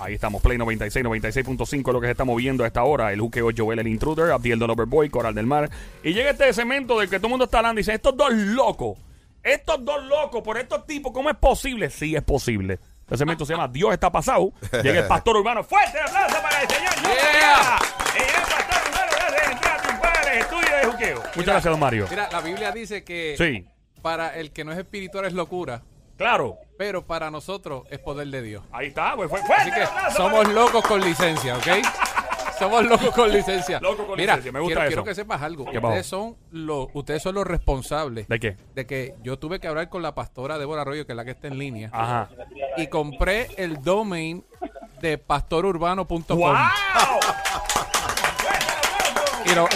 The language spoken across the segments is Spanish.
Ahí estamos, Play 96, 96.5 lo que se está moviendo a esta hora. El juqueo Joel, el intruder, Abdiel del Overboy, Coral del Mar. Y llega este segmento del que todo el mundo está hablando y dice, estos dos locos, estos dos locos, por estos tipos, ¿cómo es posible? Sí es posible. Este segmento se llama Dios está pasado. Llega el pastor urbano. Fuerte aplauso para el señor. Yeah. Y el pastor urbano gracias triunfar estudio de juqueo. Muchas gracias, don Mario. Mira, la Biblia dice que Sí, para el que no es espiritual es locura, claro. pero para nosotros es poder de Dios. Ahí está, pues fue fuerte Así que somos para- locos con licencia, ¿ok? Somos locos con licencia. Loco con Mira, licencia, me gusta quiero, eso. quiero que sepas algo. Ustedes son, los, ustedes son los responsables ¿De qué? de que yo tuve que hablar con la pastora Débora Arroyo, que es la que está en línea, Ajá. y compré el domain de pastorurbano.com. ¡Wow! Y lo,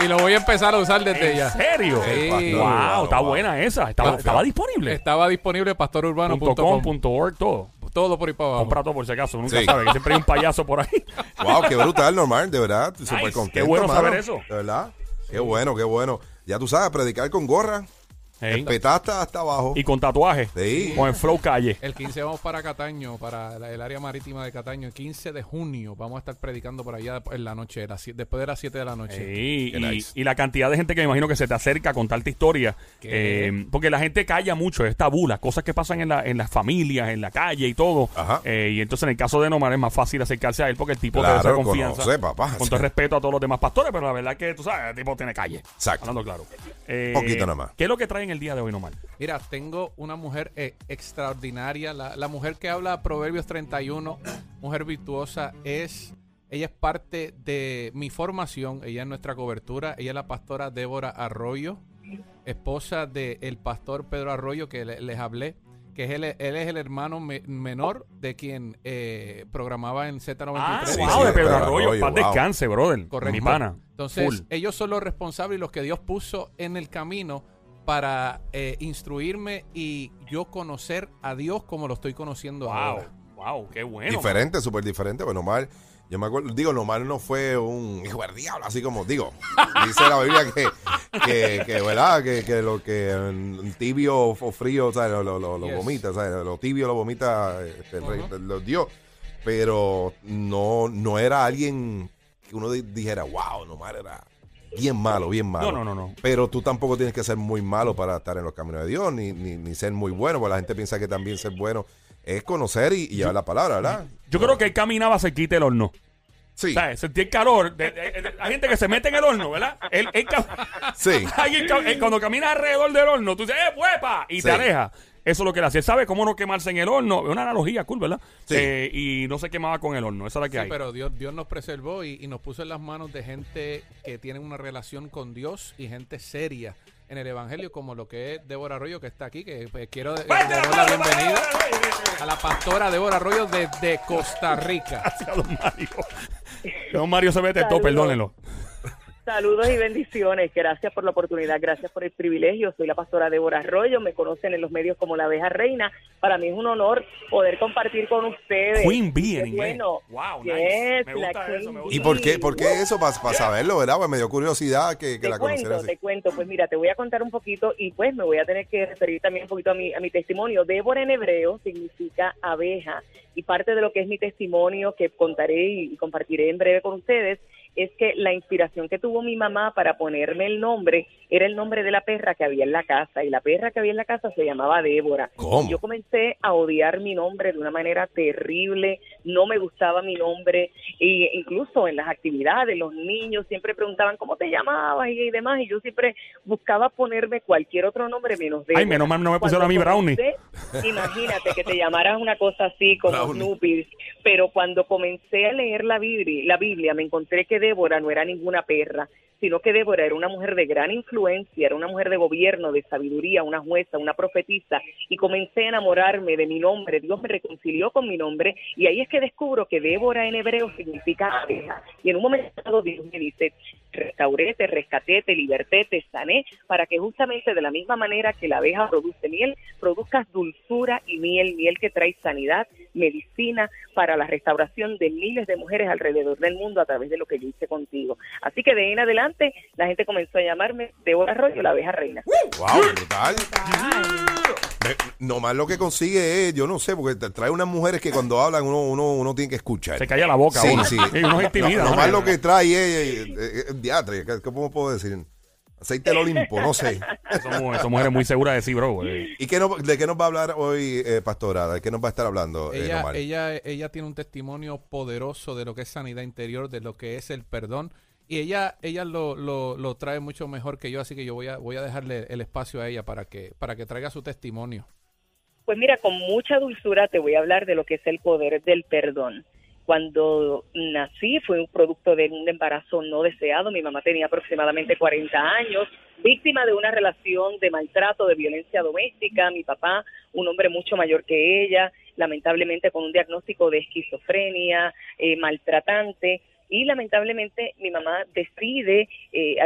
y lo voy a empezar a usar desde ¿En ya. serio? Sí. Wow, está Wow. buena esa. Estaba, Wow. estaba disponible. Estaba disponible pastorurbano.com. .com, punto .org, todo. Todo por ahí para abajo. Compra todo por si acaso. Nunca Sí. sabe que siempre hay un payaso por ahí. Wow, qué brutal, normal, de verdad. Nice, Súper qué bueno mano. saber eso. De verdad. Qué bueno, qué bueno. Ya tú sabes, predicar con gorra. Ey. Petaste hasta abajo. Y con tatuaje. Sí. Con el flow calle. El 15 vamos para Cataño, para la- el área marítima de Cataño. El 15 de junio vamos a estar predicando por allá en la noche, después de las 7 de la noche. Sí, Qué y, la cantidad de gente que me imagino que se te acerca a contarte historias. ¿Qué? eh, porque la gente calla mucho, es tabú, las cosas que pasan en, la, en las familias, en la calle y todo. Ajá. Eh, y entonces en el caso de Nomar es más fácil acercarse a él porque el tipo Claro, te da confianza. conoce, papá. Con todo el respeto a todos los demás pastores, pero la verdad es que tú sabes, el tipo tiene calle. Exacto. Hablando claro. Eh, Poquito nada más. ¿Qué es lo que traen el día de hoy, Nomar? Mira, tengo una mujer eh, extraordinaria. La, la mujer que habla Proverbios 31, mujer virtuosa, es. Ella es parte de mi formación. Ella es nuestra cobertura. Ella es la pastora Débora Arroyo, esposa del pastor Pedro Arroyo, que le- les hablé. Que es él, él es el hermano me- menor de quien eh, programaba en Z93. Ah, Sí, wow, sí, de de Pedro Pedro Arroyo. Arroyo, Paz wow. descanse, brother. Correcto. Mi pana. Entonces, Full. ellos son los responsables y los que Dios puso en el camino para eh, instruirme y yo conocer a Dios como lo estoy conociendo Wow, ahora. wow, qué bueno. diferente, súper diferente. Bueno, Omar, yo me acuerdo, digo, Omar no fue un hijo del diablo, así como, digo, dice la Biblia que, que, que ¿verdad? Que, que lo que en tibio o frío, o sea, lo, lo, lo- lo Yes. vomita, o sea, lo tibio lo vomita este, el rey, Ujú. lo dio. Pero no, no era alguien que uno di- dijera, wow, Omar era bien malo, bien malo. No, no, no, no. Pero tú tampoco tienes que ser muy malo para estar en los caminos de Dios, ni, ni, ni ser muy bueno, porque la gente piensa que también ser bueno es conocer y, y llevar la palabra, ¿verdad? Yo creo que él caminaba cerquita del horno. Sí, sentí el calor. de- de- de- hay gente que se mete en el horno, ¿verdad? Él, sí. Alguien cuando caminas alrededor del horno, tú dices, ¡eh, huepa! Y te alejas. Eso es lo que él hacía. Él sabe cómo no quemarse en el horno. Es una analogía cool, ¿verdad? Sí. Eh, y no se quemaba con el horno. Esa es la que Sí, hay. pero Dios, Dios nos preservó y, y nos puso en las manos de gente que tiene una relación con Dios y gente seria en el Evangelio, como lo que es Débora Arroyo, que está aquí, que pues, quiero eh, ¡Fuerte el darle la bienvenida a la pastora Débora Arroyo desde Costa Rica. Gracias, don Mario. Don Mario se mete todo, perdónenlo. Saludos y bendiciones. Gracias por la oportunidad, gracias por el privilegio. Soy la pastora Débora Arroyo, me conocen en los medios como la abeja reina. Para mí es un honor poder compartir con ustedes. Queen Bee en inglés. Bueno. Wow, Yes, nice. Me la gusta eso, ¿Y por qué, por qué eso? Para saberlo, ¿verdad? Pues me dio curiosidad que, que Te la cuento, conocieras te cuento. Pues mira, te voy a contar un poquito y pues me voy a tener que referir también un poquito a mi, a mi testimonio. Débora en hebreo significa abeja y parte de lo que es mi testimonio que contaré y compartiré en breve con ustedes es que la inspiración que tuvo mi mamá para ponerme el nombre era el nombre de la perra que había en la casa y la perra que había en la casa se llamaba Débora. ¿Cómo? Yo comencé a odiar mi nombre de una manera terrible, no me gustaba mi nombre, e incluso en las actividades los niños siempre preguntaban cómo te llamabas y, demás, y yo siempre buscaba ponerme cualquier otro nombre menos de Ay, menos mal no me pusieron a mí Brownie. Imagínate que te llamaras una cosa así como. Snoopy, pero cuando comencé a leer la Biblia, la Biblia me encontré que Débora no era ninguna perra, sino que Débora era una mujer de gran influencia, era una mujer de gobierno, de sabiduría, una jueza, una profetisa, y comencé a enamorarme de mi nombre. Dios me reconcilió con mi nombre, y ahí es que descubro que Débora en hebreo significa abeja. Y en un momento dado Dios me dice, restauré, te rescaté, te liberté, te sané, para que justamente de la misma manera que la abeja produce miel, produzcas dulzura y miel, miel que trae sanidad, medicina para la restauración de miles de mujeres alrededor del mundo a través de lo que yo hice contigo. Así que de ahí en adelante la gente comenzó a llamarme Débora Arroyo, la abeja reina. ¡Wow! Brutal. Nomás lo que consigue es, yo no sé, porque te trae unas mujeres que cuando hablan uno, uno, uno tiene que escuchar. Se calla la boca Sí, uno. sí. Y uno se intimida, No, ¿no? nomás lo que trae es, eh, eh, eh, diatre, ¿qué- ¿cómo puedo decir? Aceite del Olimpo, no sé. Somos, somos mujeres muy seguras de sí, bro. güey. ¿Y qué no- de qué nos va a hablar hoy, eh, pastora? ¿De qué nos va a estar hablando, eh, Ella, Nomar? ella, ella tiene un testimonio poderoso de lo que es sanidad interior, de lo que es el perdón. Y ella, ella lo, lo, lo trae mucho mejor que yo, así que yo voy a, voy a dejarle el espacio a ella para que, para que traiga su testimonio. Pues mira, con mucha dulzura te voy a hablar de lo que es el poder del perdón. Cuando nací fue un producto de un embarazo no deseado. Mi mamá tenía aproximadamente 40 años, víctima de una relación de maltrato, de violencia doméstica. Mi papá, un hombre mucho mayor que ella, lamentablemente con un diagnóstico de esquizofrenia, eh, maltratante. Y lamentablemente mi mamá decide, eh,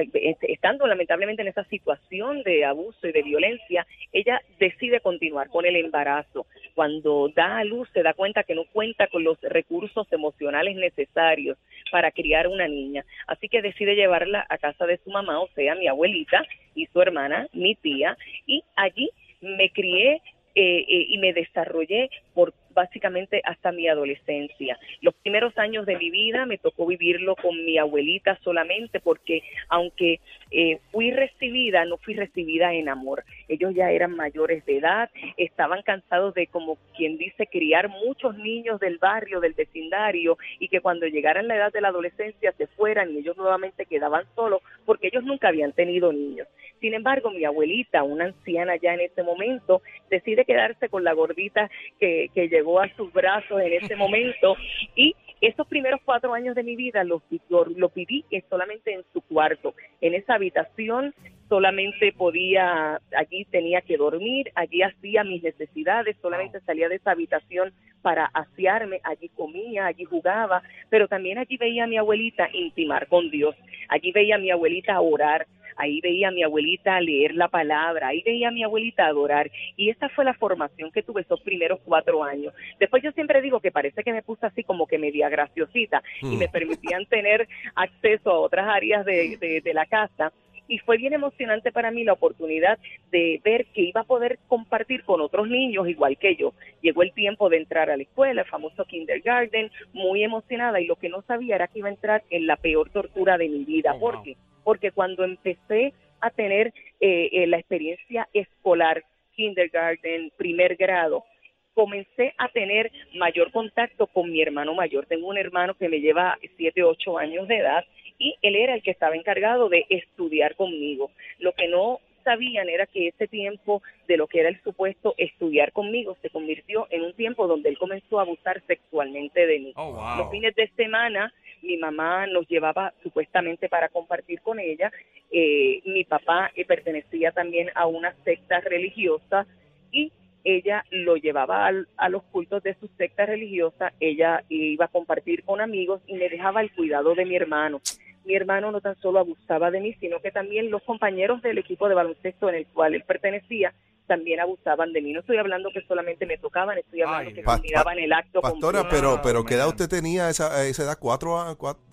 estando lamentablemente en esa situación de abuso y de violencia, ella decide continuar con el embarazo. Cuando da a luz se da cuenta que no cuenta con los recursos emocionales necesarios para criar una niña. Así que decide llevarla a casa de su mamá, o sea, mi abuelita y su hermana, mi tía, y allí me crié eh, eh, y me desarrollé por básicamente hasta mi adolescencia. Los primeros años de mi vida me tocó vivirlo con mi abuelita solamente porque aunque eh, fui recibida, no fui recibida en amor. Ellos ya eran mayores de edad, estaban cansados de, como quien dice, criar muchos niños del barrio, del vecindario, y que cuando llegaran la edad de la adolescencia se fueran y ellos nuevamente quedaban solos porque ellos nunca habían tenido niños. Sin embargo, mi abuelita, una anciana ya en ese momento, decide quedarse con la gordita que, que llegó a sus brazos en ese momento. Y esos primeros cuatro años de mi vida los, lo, lo viví solamente en su cuarto, en esa habitación solamente podía, allí tenía que dormir, allí hacía mis necesidades, solamente salía de esa habitación para asearme, allí comía, allí jugaba, pero también allí veía a mi abuelita intimar con Dios, allí veía a mi abuelita orar, ahí veía a mi abuelita leer la palabra, ahí veía a mi abuelita adorar y esa fue la formación que tuve esos primeros cuatro años. Después yo siempre digo que parece que me puse así como que media graciosita y me permitían tener acceso a otras áreas de, de, de la casa y fue bien emocionante para mí la oportunidad de ver que iba a poder compartir con otros niños igual que yo. Llegó el tiempo de entrar a la escuela, el famoso kindergarten, muy emocionada y lo que no sabía era que iba a entrar en la peor tortura de mi vida. Oh, ¿Por wow. Porque cuando empecé a tener eh, eh, la experiencia escolar, kindergarten, primer grado, comencé a tener mayor contacto con mi hermano mayor. Tengo un hermano que me lleva 7, 8 años de edad y él era el que estaba encargado de estudiar conmigo. Lo que no sabían era que ese tiempo de lo que era el supuesto estudiar conmigo se convirtió en un tiempo donde él comenzó a abusar sexualmente de mí. Oh, Los fines de semana mi mamá nos llevaba supuestamente para compartir con ella. Eh, mi papá eh, pertenecía también a una secta religiosa y ella lo llevaba al- a los cultos de su secta religiosa, ella iba a compartir con amigos y me dejaba el cuidado de mi hermano. Mi hermano no tan solo abusaba de mí, sino que también los compañeros del equipo de baloncesto en el cual él pertenecía también abusaban de mí. No estoy hablando que solamente me tocaban, estoy hablando Ay, que Dios. culminaban el acto Pastora, completo. pero, pero ¿qué edad usted tenía a esa, esa edad? ¿Cuatro? a- cuatro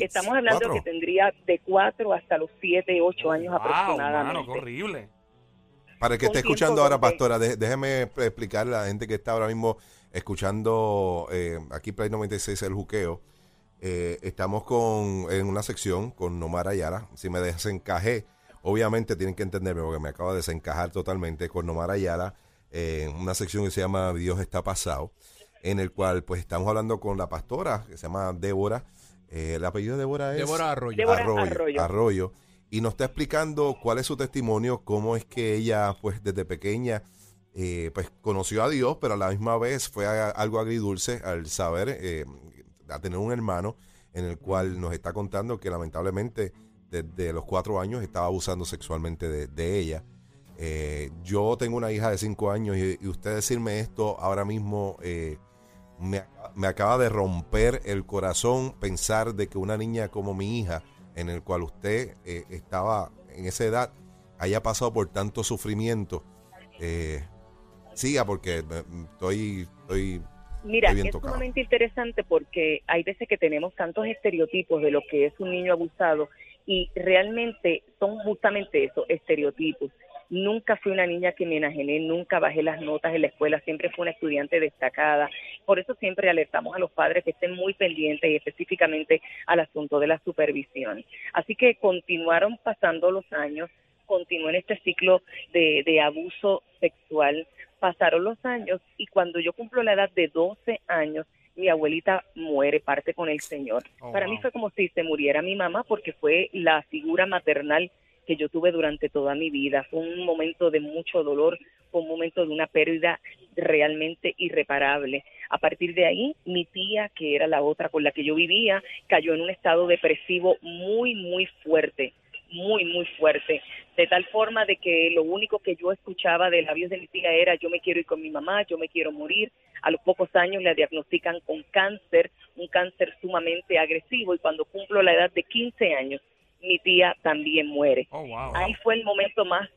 Estamos hablando cuatro? que tendría de cuatro hasta los siete, ocho años Wow, aproximadamente. mano, qué horrible. Para el que esté escuchando ahora, Pastora, dé- déjeme explicarle a la gente que está ahora mismo escuchando eh, aquí Play 96 el juqueo. Eh, estamos con en una sección con Nomar Ayala. Si me desencajé, obviamente tienen que entenderme porque me acabo de desencajar totalmente con Nomar Ayala eh, en una sección que se llama Dios está pasado, en el cual pues estamos hablando con la pastora que se llama Débora. Eh, el apellido de Débora es Débora Arroyo. Débora Arroyo, Arroyo. Arroyo, y nos está explicando cuál es su testimonio, cómo es que ella, pues desde pequeña, eh, pues conoció a Dios, pero a la misma vez fue a- algo agridulce al saber, eh, a tener un hermano en el cual nos está contando que lamentablemente desde los cuatro años estaba abusando sexualmente de, de ella. Eh, yo tengo una hija de cinco años y, y usted decirme esto ahora mismo eh, me, me acaba de romper el corazón pensar de que una niña como mi hija en el cual usted eh, estaba en esa edad, haya pasado por tanto sufrimiento. Eh, siga porque estoy, estoy Mira, es tocado. sumamente interesante porque hay veces que tenemos tantos estereotipos de lo que es un niño abusado y realmente son justamente eso, estereotipos. Nunca fui una niña que me enajené, nunca bajé las notas en la escuela, siempre fui una estudiante destacada. Por eso siempre alertamos a los padres que estén muy pendientes y específicamente al asunto de la supervisión. Así que continuaron pasando los años, continuó en este ciclo de, de abuso sexual, pasaron los años y cuando yo cumplo la edad de 12 años, mi abuelita muere, parte con el Señor. Oh, Para mí fue como si se muriera mi mamá porque fue la figura maternal que yo tuve durante toda mi vida. Fue un momento de mucho dolor, fue un momento de una pérdida realmente irreparable. A partir de ahí, mi tía, que era la otra con la que yo vivía, cayó en un estado depresivo muy, muy fuerte, muy, muy fuerte, de tal forma de que lo único que yo escuchaba de labios de mi tía era yo me quiero ir con mi mamá, yo me quiero morir. A los pocos años la diagnostican con cáncer, un cáncer sumamente agresivo y cuando cumplo la edad de 15 años, mi tía también muere. Oh, wow. Ahí fue el momento más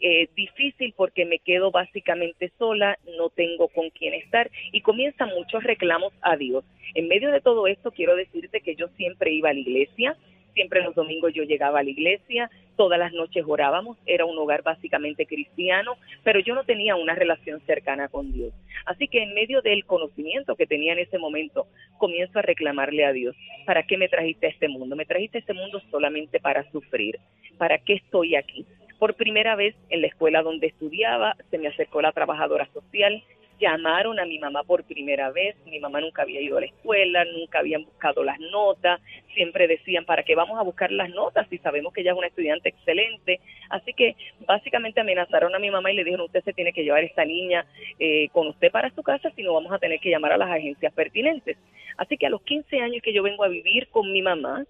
eh, difícil porque me quedo básicamente sola, no tengo con quién estar y comienzan muchos reclamos a Dios. En medio de todo esto quiero decirte que yo siempre iba a la iglesia, siempre los domingos yo llegaba a la iglesia, todas las noches orábamos, era un hogar básicamente cristiano, pero yo no tenía una relación cercana con Dios. Así que en medio del conocimiento que tenía en ese momento, comienzo a reclamarle a Dios, ¿para qué me trajiste a este mundo? Me trajiste a este mundo solamente para sufrir. ¿Para qué estoy aquí? Por primera vez en la escuela donde estudiaba, se me acercó la trabajadora social, llamaron a mi mamá por primera vez, mi mamá nunca había ido a la escuela, nunca habían buscado las notas, siempre decían, ¿para qué vamos a buscar las notas si sabemos que ella es una estudiante excelente? Así que básicamente amenazaron a mi mamá y le dijeron, usted se tiene que llevar esta niña eh, con usted para su casa, si no vamos a tener que llamar a las agencias pertinentes. Así que a los 15 años que yo vengo a vivir con mi mamá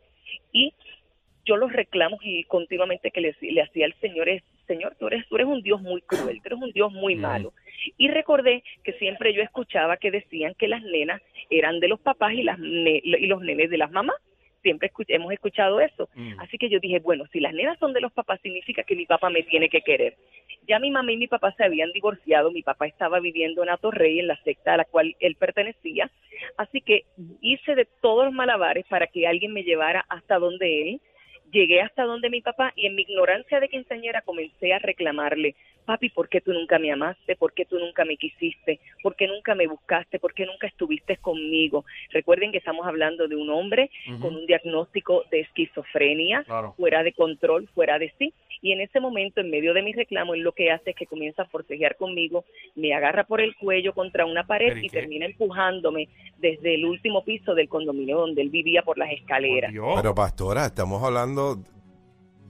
y yo los reclamos y continuamente que le, le hacía al Señor es, Señor, tú eres, tú eres un Dios muy cruel, tú eres un Dios muy malo. Y recordé que siempre yo escuchaba que decían que las nenas eran de los papás y, las ne- y los nenes de las mamás. Siempre escu- hemos escuchado eso. Mm. Así que yo dije, bueno, si las nenas son de los papás, significa que mi papá me tiene que querer. Ya mi mamá y mi papá se habían divorciado, mi papá estaba viviendo en Atorrey, en la secta a la cual él pertenecía, así que hice de todos los malabares para que alguien me llevara hasta donde él, llegué hasta donde mi papá y en mi ignorancia de quinceañera comencé a reclamarle, papi, ¿por qué tú nunca me amaste? ¿Por qué tú nunca me quisiste? ¿Por qué nunca me buscaste? ¿Por qué nunca estuviste conmigo? Recuerden que estamos hablando de un hombre con un diagnóstico de esquizofrenia, Claro. fuera de control, fuera de sí. Y en ese momento, en medio de mi reclamo, él lo que hace es que comienza a forcejear conmigo, me agarra por el cuello contra una pared ¿Pero y qué? termina empujándome desde el último piso del condominio donde él vivía por las Por escaleras. Pero pastora, estamos hablando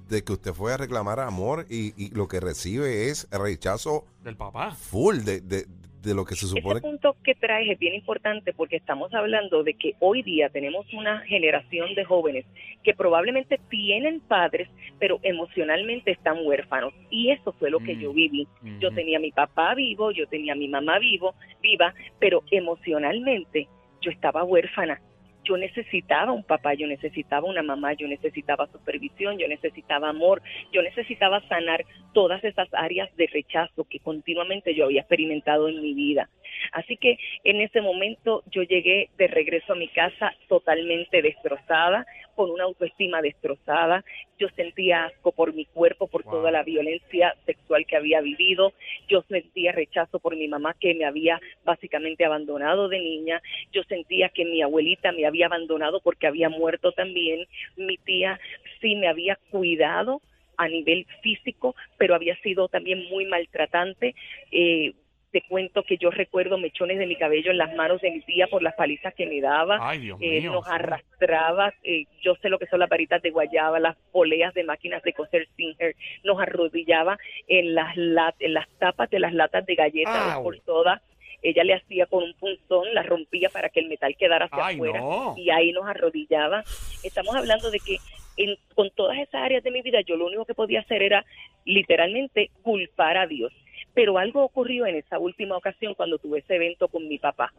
de que usted fue a reclamar amor y, y lo que recibe es rechazo Del papá. full de, de, de lo que se supone. Ese punto que traes es bien importante porque estamos hablando de que hoy día tenemos una generación de jóvenes que probablemente tienen padres, pero emocionalmente están huérfanos. Y eso fue lo que Mm. yo viví. Yo tenía a mi papá vivo, yo tenía a mi mamá vivo, viva, pero emocionalmente yo estaba huérfana. Yo necesitaba un papá, yo necesitaba una mamá, yo necesitaba supervisión, yo necesitaba amor, yo necesitaba sanar todas esas áreas de rechazo que continuamente yo había experimentado en mi vida. Así que en ese momento yo llegué de regreso a mi casa totalmente destrozada, con una autoestima destrozada. Yo sentía asco por mi cuerpo, por Wow. toda la violencia sexual que había vivido. Yo sentía rechazo por mi mamá que me había básicamente abandonado de niña. Yo sentía que mi abuelita me había abandonado porque había muerto también. Mi tía sí me había cuidado a nivel físico, pero había sido también muy maltratante. Eh, te cuento que yo recuerdo mechones de mi cabello en las manos de mi tía por las palizas que me daba. Ay, Dios Eh, mío. nos arrastraba, eh, yo sé lo que son las varitas de guayaba, las poleas de máquinas de coser Singer, nos arrodillaba en las, lat- en las tapas de las latas de galletas por todas. Ella le hacía con un punzón, las rompía para que el metal quedara hacia Ay, afuera no. y ahí nos arrodillaba. Estamos hablando de que en- con todas esas áreas de mi vida yo lo único que podía hacer era literalmente culpar a Dios. Pero algo ocurrió en esa última ocasión cuando tuve ese evento con mi papá.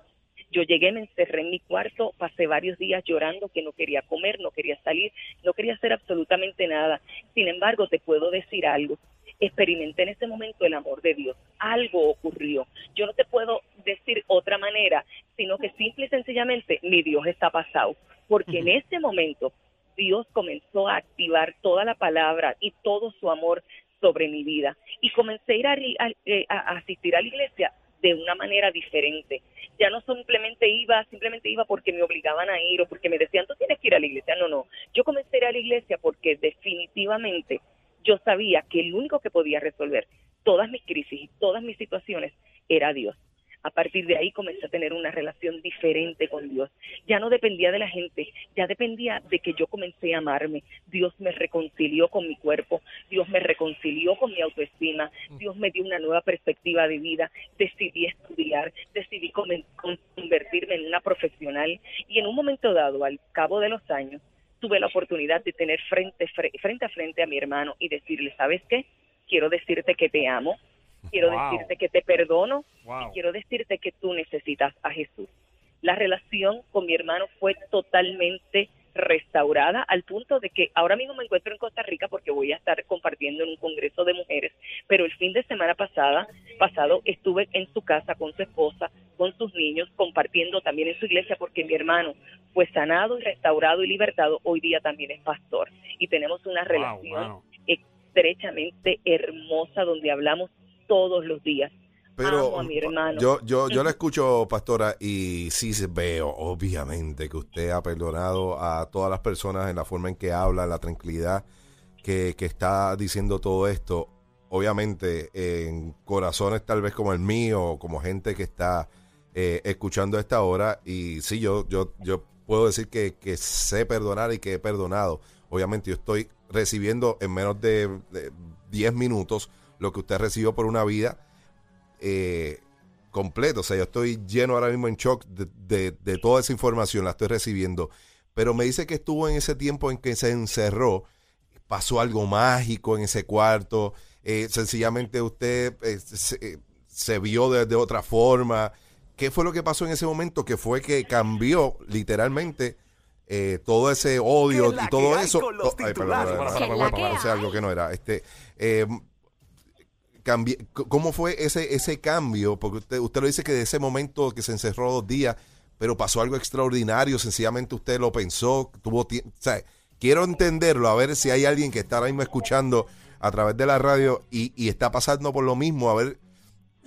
Yo llegué, me encerré en mi cuarto, pasé varios días llorando que no quería comer, no quería salir, no quería hacer absolutamente nada. Sin embargo, te puedo decir algo. Experimenté en ese momento el amor de Dios. Algo ocurrió. Yo no te puedo decir otra manera, sino que simple y sencillamente mi Dios está pasado. Porque en ese momento Dios comenzó a activar toda la palabra y todo su amor sobre mi vida. Y comencé a ir eh, a asistir a la iglesia de una manera diferente. Ya no simplemente iba, simplemente iba porque me obligaban a ir o porque me decían, tú tienes que ir a la iglesia. No, no. Yo comencé a ir a la iglesia porque definitivamente yo sabía que el único que podía resolver todas mis crisis y todas mis situaciones era Dios. A partir de ahí comencé a tener una relación diferente con Dios. Ya no dependía de la gente, ya dependía de que yo comencé a amarme. Dios me reconcilió con mi cuerpo, Dios me reconcilió con mi autoestima, Dios me dio una nueva perspectiva de vida. Decidí estudiar, decidí convertirme en una profesional y en un momento dado, al cabo de los años, tuve la oportunidad de tener frente, fre- frente a frente a mi hermano y decirle, ¿sabes qué? Quiero decirte que te amo, quiero Wow. decirte que te perdono Wow. y quiero decirte que tú necesitas a Jesús. La relación con mi hermano fue totalmente restaurada al punto de que ahora mismo me encuentro en Costa Rica porque voy a estar compartiendo en un congreso de mujeres, pero el fin de semana pasada, pasado estuve en su casa con su esposa, con sus niños, compartiendo también en su iglesia porque mi hermano fue sanado y restaurado y libertado, hoy día también es pastor y tenemos una Wow, relación estrechamente hermosa donde hablamos todos los días. Pero Amo a mi hermano. yo, yo, yo la escucho, pastora, y sí se- veo, obviamente, que usted ha perdonado a todas las personas en la forma en que habla, la tranquilidad que, que está diciendo todo esto. Obviamente, en corazones tal vez como el mío, como gente que está eh, escuchando a esta hora. Y sí, yo, yo, yo puedo decir que, que sé perdonar y que he perdonado. Obviamente, yo estoy recibiendo en menos de, de 10 minutos lo que usted recibió por una vida eh, completo. O sea, yo estoy lleno ahora mismo en shock de, de- de toda esa información, la estoy recibiendo. Pero me dice que estuvo en ese tiempo en que se encerró, pasó algo mágico en ese cuarto, eh, sencillamente usted eh, se, eh, se vio de, de otra forma. ¿Qué fue lo que pasó en ese momento? Que fue que cambió literalmente eh, todo ese odio ¿Qué la y todo eso. Oh, ay, perdón, perdón, ¿Qué perdón, perdón, algo que no era. Este, eh, ¿Cómo fue ese, ese cambio? Porque usted, usted lo dice que de ese momento que se encerró dos días, pero pasó algo extraordinario, sencillamente usted lo pensó, tuvo tie- o sea, quiero entenderlo, a ver si hay alguien que está ahora mismo escuchando a través de la radio y, y está pasando por lo mismo, a ver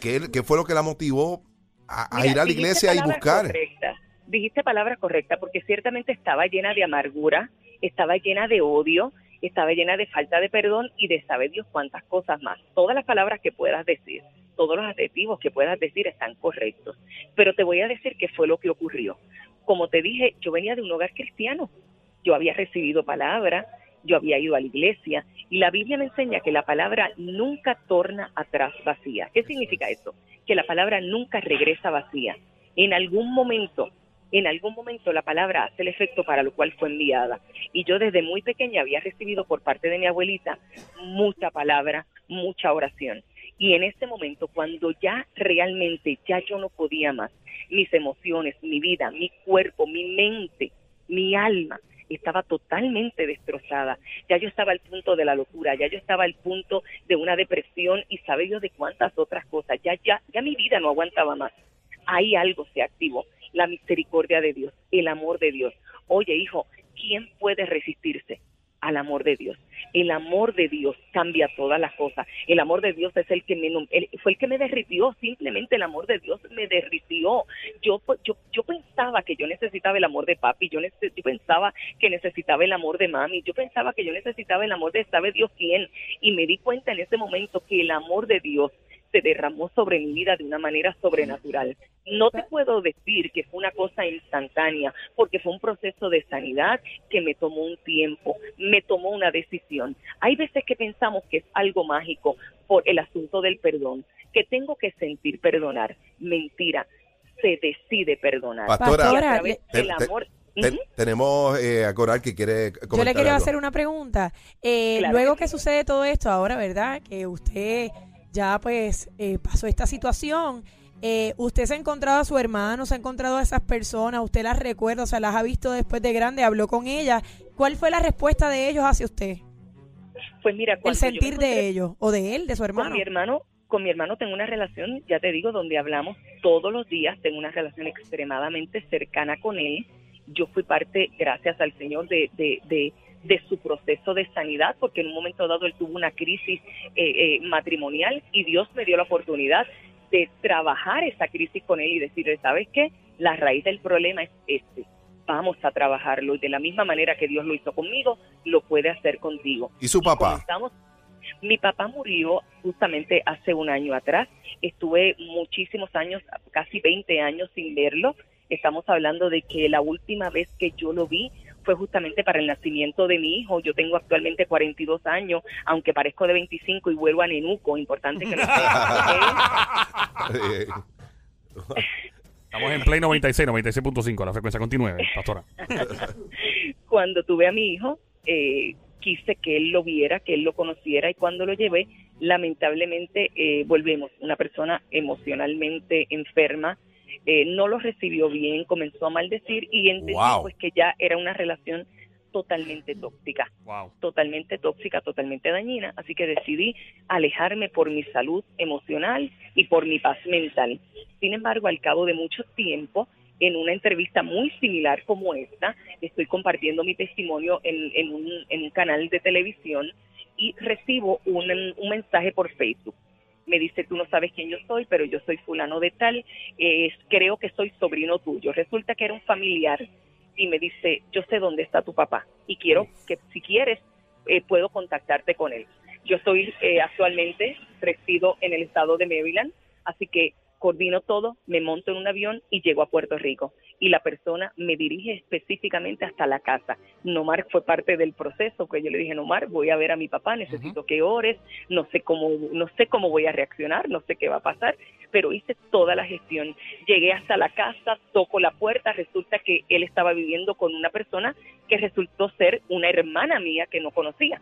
qué, qué fue lo que la motivó a, a Mira, ir a la iglesia y buscar. correctas. Dijiste palabras correctas porque ciertamente estaba llena de amargura, estaba llena de odio, estaba llena de falta de perdón y de saber Dios cuántas cosas más. Todas las palabras que puedas decir, todos los adjetivos que puedas decir están correctos. Pero te voy a decir qué fue lo que ocurrió. Como te dije, yo venía de un hogar cristiano. Yo había recibido palabra, yo había ido a la iglesia y la Biblia me enseña que la palabra nunca torna atrás vacía. ¿Qué significa eso? Que la palabra nunca regresa vacía. En algún momento, en algún momento la palabra hace el efecto para lo cual fue enviada. Y yo desde muy pequeña había recibido por parte de mi abuelita mucha palabra, mucha oración. Y en ese momento, cuando ya realmente ya yo no podía más, mis emociones, mi vida, mi cuerpo, mi mente, mi alma, estaba totalmente destrozada. Ya yo estaba al punto de la locura, ya yo estaba al punto de una depresión y sabe Dios de cuántas otras cosas. Ya, ya, ya mi vida no aguantaba más. Ahí algo se activó, la misericordia de Dios, el amor de Dios. Oye, hijo, ¿quién puede resistirse al amor de Dios? El amor de Dios cambia todas las cosas. El amor de Dios es el que me, el- fue el que me derritió. Simplemente el amor de Dios me derritió. Yo, yo, yo pensaba que yo necesitaba el amor de papi. Yo, yo pensaba que necesitaba el amor de mami. Yo pensaba que yo necesitaba el amor de sabe Dios quién. Y me di cuenta en ese momento que el amor de Dios se derramó sobre mi vida de una manera sobrenatural. No te puedo decir que fue una cosa instantánea, porque fue un proceso de sanidad que me tomó un tiempo, me tomó una decisión. Hay veces que pensamos que es algo mágico por el asunto del perdón, que tengo que sentir perdonar. Mentira, se decide perdonar. Pastora, Y a través te- del te- amor. Tenemos eh, a Coral que quiere comentar Yo le quiero algo. hacer una pregunta. Eh, Claro luego que que sucede todo esto ahora, ¿verdad? Que usted ya pues eh, pasó esta situación, Eh, ¿Usted se ha encontrado a su hermano, se ha encontrado a esas personas? ¿Usted las recuerda? O sea, las ha visto después de grande, habló con ellas. ¿Cuál fue la respuesta de ellos hacia usted? Pues mira, El sentir encontré de ellos o de él, de su con hermano. mi hermano, con mi hermano tengo una relación, ya te digo, donde hablamos todos los días, tengo una relación extremadamente cercana con él. Yo fui parte, gracias al Señor, de, de, de, de su proceso de sanidad, porque en un momento dado él tuvo una crisis eh, eh, matrimonial y Dios me dio la oportunidad de trabajar esa crisis con él y decirle, ¿sabes qué? La raíz del problema es este. Vamos a trabajarlo y de la misma manera que Dios lo hizo conmigo, lo puede hacer contigo. ¿Y su papá? Mi papá murió justamente hace un año atrás. Estuve muchísimos años, casi 20 años sin verlo. Estamos hablando de que la última vez que yo lo vi fue justamente para el nacimiento de mi hijo. Yo tengo actualmente 42 años, aunque parezco de 25 y vuelvo a Nenuco. Importante que lo sepan. Eh, Estamos en Play 96, 96.5, la frecuencia continúe, pastora. cuando tuve a mi hijo, eh, quise que él lo viera, que él lo conociera y cuando lo llevé, lamentablemente eh, volvemos, una persona emocionalmente enferma, eh, no lo recibió bien, comenzó a maldecir y entendí Wow. pues que ya era una relación totalmente tóxica Wow. totalmente tóxica, totalmente dañina, así que decidí alejarme por mi salud emocional y por mi paz mental. Sin embargo, al cabo de mucho tiempo, en una entrevista muy similar como esta, estoy compartiendo mi testimonio en, en un, en un canal de televisión y recibo un, un mensaje por Facebook. Me dice, tú no sabes quién yo soy, pero yo soy fulano de tal, eh, creo que soy sobrino tuyo. Resulta que era un familiar y me dice, yo sé dónde está tu papá y quiero que si quieres eh, puedo contactarte con él. Yo estoy eh, actualmente resido en el estado de Maryland, así que coordino todo, me monto en un avión y llego a Puerto Rico. Y la persona me dirige específicamente hasta la casa. Nomar fue parte del proceso, que yo le dije, Nomar, voy a ver a mi papá, necesito que ores, no sé cómo, no sé cómo voy a reaccionar, no sé qué va a pasar, pero hice toda la gestión. Llegué hasta la casa, toco la puerta, resulta que él estaba viviendo con una persona que resultó ser una hermana mía que no conocía.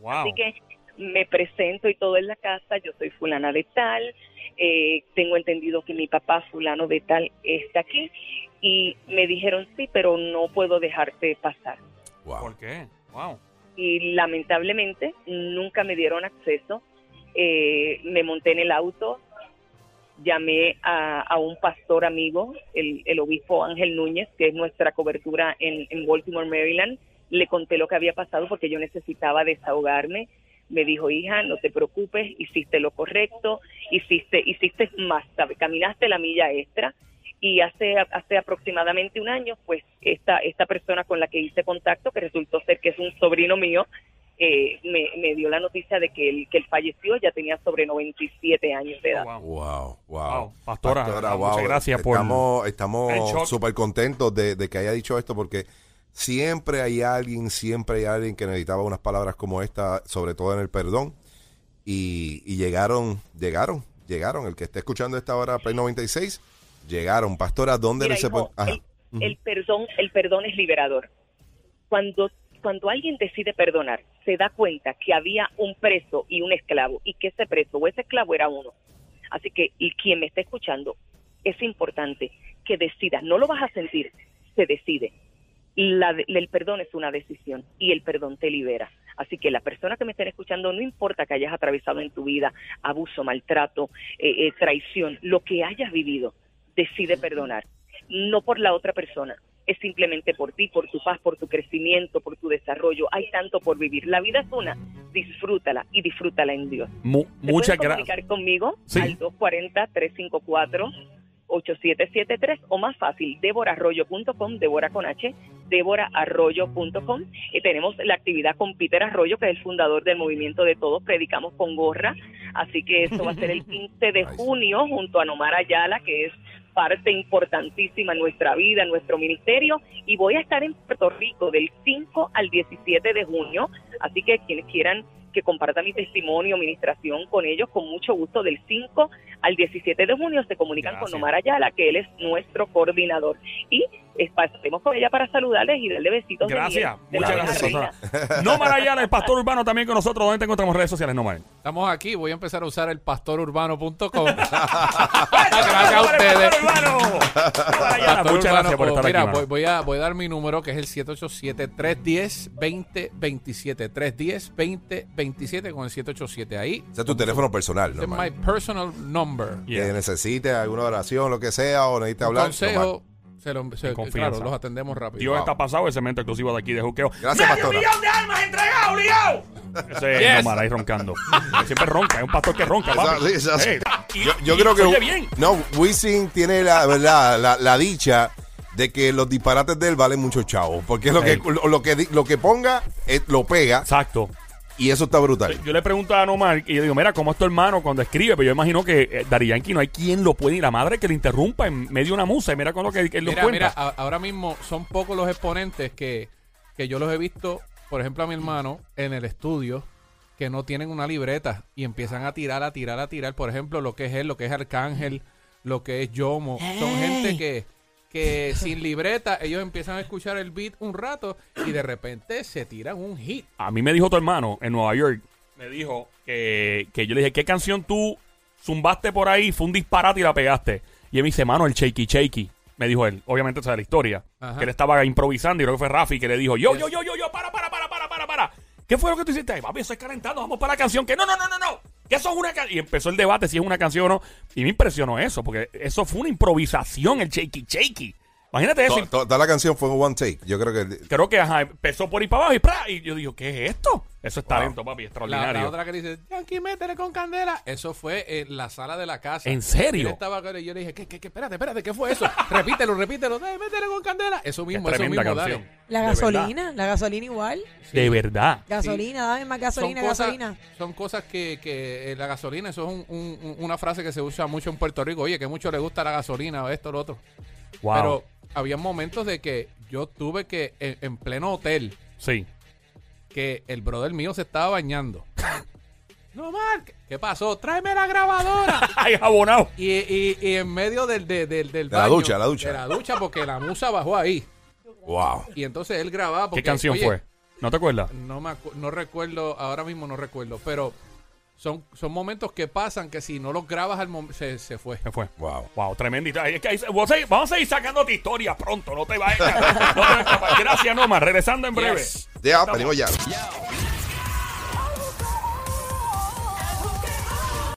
Wow. Así que me presento y todo en la casa, yo soy fulana de tal, eh, tengo entendido que mi papá fulano de tal está aquí y me dijeron sí, pero no puedo dejarte pasar. wow. ¿Por qué? Wow. Y lamentablemente nunca me dieron acceso, Eh, me monté en el auto, llamé a, a un pastor amigo, el, el obispo Ángel Núñez, que es nuestra cobertura en, en Baltimore, Maryland, le conté lo que había pasado porque yo necesitaba desahogarme. Me dijo, hija, no te preocupes, hiciste lo correcto, hiciste, hiciste más, ¿sabe? caminaste la milla extra. Y hace, hace aproximadamente un año, pues esta, esta persona con la que hice contacto, que resultó ser que es un sobrino mío, eh, me, me dio la noticia de que él, que él falleció, ya tenía sobre 97 años de edad. Oh, wow. Wow, wow. Wow. Pastora, muchas gracias por- Estamos, súper contentos de, de que haya dicho esto porque siempre hay alguien, siempre hay alguien que necesitaba unas palabras como esta, sobre todo en el perdón. Y, y llegaron, llegaron, llegaron. El que esté escuchando esta hora, Play 96, llegaron. Pastora, ¿dónde Mira, se hijo? Ajá. el, el perdón, el perdón es liberador. Cuando, cuando alguien decide perdonar, se da cuenta que había un preso y un esclavo, y que ese preso o ese esclavo era uno. Así que, y quien me está escuchando, es importante que decidas, no lo vas a sentir, se decide. La de- el perdón es una decisión y el perdón te libera. Así que la persona que me estén escuchando, no importa que hayas atravesado en tu vida abuso, maltrato, eh, eh, traición, lo que hayas vivido, decide perdonar. No por la otra persona, es simplemente por ti, por tu paz, por tu crecimiento, por tu desarrollo. Hay tanto por vivir. La vida es una, disfrútala y disfrútala en Dios. Mu- ¿Se muchas gracias. comunicar conmigo Sí. al 240-354-8773 o más fácil, devorarroyo.com, Devora con H, devorarroyo.com. Y tenemos la actividad con Peter Arroyo, que es el fundador del movimiento de Todos Predicamos con Gorra. Así que eso va a ser el 15 de junio junto a Nomar Ayala, que es parte importantísima en nuestra vida, en nuestro ministerio. Y voy a estar en Puerto Rico del 5 al 17 de junio. Así que quienes quieran que comparta mi testimonio, ministración con ellos, con mucho gusto, del 5 al 17 de junio se comunican Gracias. con Omar Ayala, que él es nuestro coordinador. Y pasemos con ella para saludarles y darle besitos. de Gracias, de la muchas gracias. No Marayana, el pastor urbano también con nosotros. ¿Dónde te encontramos en redes sociales, Nomar? Estamos aquí, voy a empezar a usar el pastorurbano.com. Gracias a ustedes. No Pastor muchas Urbano, gracias por estar mira, aquí. voy, mano. voy a, voy a dar mi número que es el 787-310-2027. 310-2027 con el 787. Ahí. Ese es tu teléfono personal, Ese es my personal number. Yeah. Que necesites alguna oración, lo que sea, o necesites Un hablar. consejo. Se lo, se- En confianza. claro, los atendemos rápido. Dios está pasado, el cemento exclusivo de aquí de Juqueo. Gracias, ¡Medio pastora. millón de almas entregado, obligado! Ese es Yes. Nomar ahí roncando. Siempre ronca, es un pastor que ronca, papi. Yo, yo y creo que. bien. No, Wisin tiene la, verdad, la, la dicha de que los disparates de él valen mucho chavo. Porque lo que, lo, lo que, lo que ponga, eh, lo pega. Exacto. Y eso está brutal. Yo le pregunto a Nomar y yo digo, mira, ¿cómo es tu hermano cuando escribe? Pero yo imagino que eh, Dari Yankee no hay quien lo puede, ni la madre que le interrumpa en medio de una musa. Y mira con lo que él Mira, cuenta. mira, a- ahora mismo son pocos los exponentes que, que yo los he visto, por ejemplo, a mi hermano en el estudio, que no tienen una libreta y empiezan a tirar, a tirar, a tirar. Por ejemplo, lo que es él, lo que es Arcángel, lo que es Yomo. Son gente que, que sin libreta, ellos empiezan a escuchar el beat un rato y de repente se tiran un hit. A mí me dijo tu hermano en Nueva York, me dijo que, que yo le dije, ¿qué canción tú zumbaste por ahí? Fue un disparate y la pegaste. Y él me dice, mano, el Shaky Shaky. Me dijo él, obviamente esa es la historia. Ajá. Que él estaba improvisando y creo que fue Rafi que le dijo, yo, yo, yo, yo, yo, para, para, para, para, para, para. ¿Qué fue lo que tú hiciste? Ay, papi, eso es calentando, vamos para la canción. Que no, no, no, no, no. Que eso es una. Y empezó el debate si es una canción o no. Y me impresionó eso, porque eso fue una improvisación, el Shaky Shaky. Imagínate eso. To- to- Toda la canción fue un one take. Yo creo que. Creo que ajá, empezó por ahí para abajo y ¡pra! Y yo digo, ¿qué es esto? Eso es talento, papi, La, extraordinario. la otra que dice, Yankee, métele con candela. Eso fue en la sala de la casa. ¿En serio? Él estaba acá y yo le dije, ¿qué, qué, qué? Espérate, espérate, ¿qué fue eso? repítelo, repítelo. Dale, métele con candela. Eso mismo, eso tremenda mismo, canción. dale. La gasolina, la gasolina igual. De verdad. Gasolina, dame más gasolina, son cosas, gasolina. Son cosas que, que eh, la gasolina, eso es un- un- un- una frase que se usa mucho en Puerto Rico. Oye, que mucho le gusta la gasolina o esto o lo otro. Wow. Pero había momentos de que yo tuve que, en, en pleno hotel, sí. que el brother mío se estaba bañando. no, Mark, ¿qué pasó? Tráeme la grabadora. Ay, abonado. Y, y, y en medio del, de- del, del De la baño, ducha, la ducha. De la ducha, porque la musa bajó ahí. Wow. Y entonces él grababa. Porque, ¿Qué canción oye, fue? ¿No te acuerdas? No, me acu- no recuerdo, ahora mismo no recuerdo, pero son, son momentos que pasan que si no los grabas al momento se, se fue. ¿Qué fue? Wow. Wow, tremendita. Es que ahí- vamos, a vamos a seguir sacándote historia pronto, no te vayas. No te vayas a escapar. Gracias, Noma. Regresando en breve. Yes. Ya, venimos ya.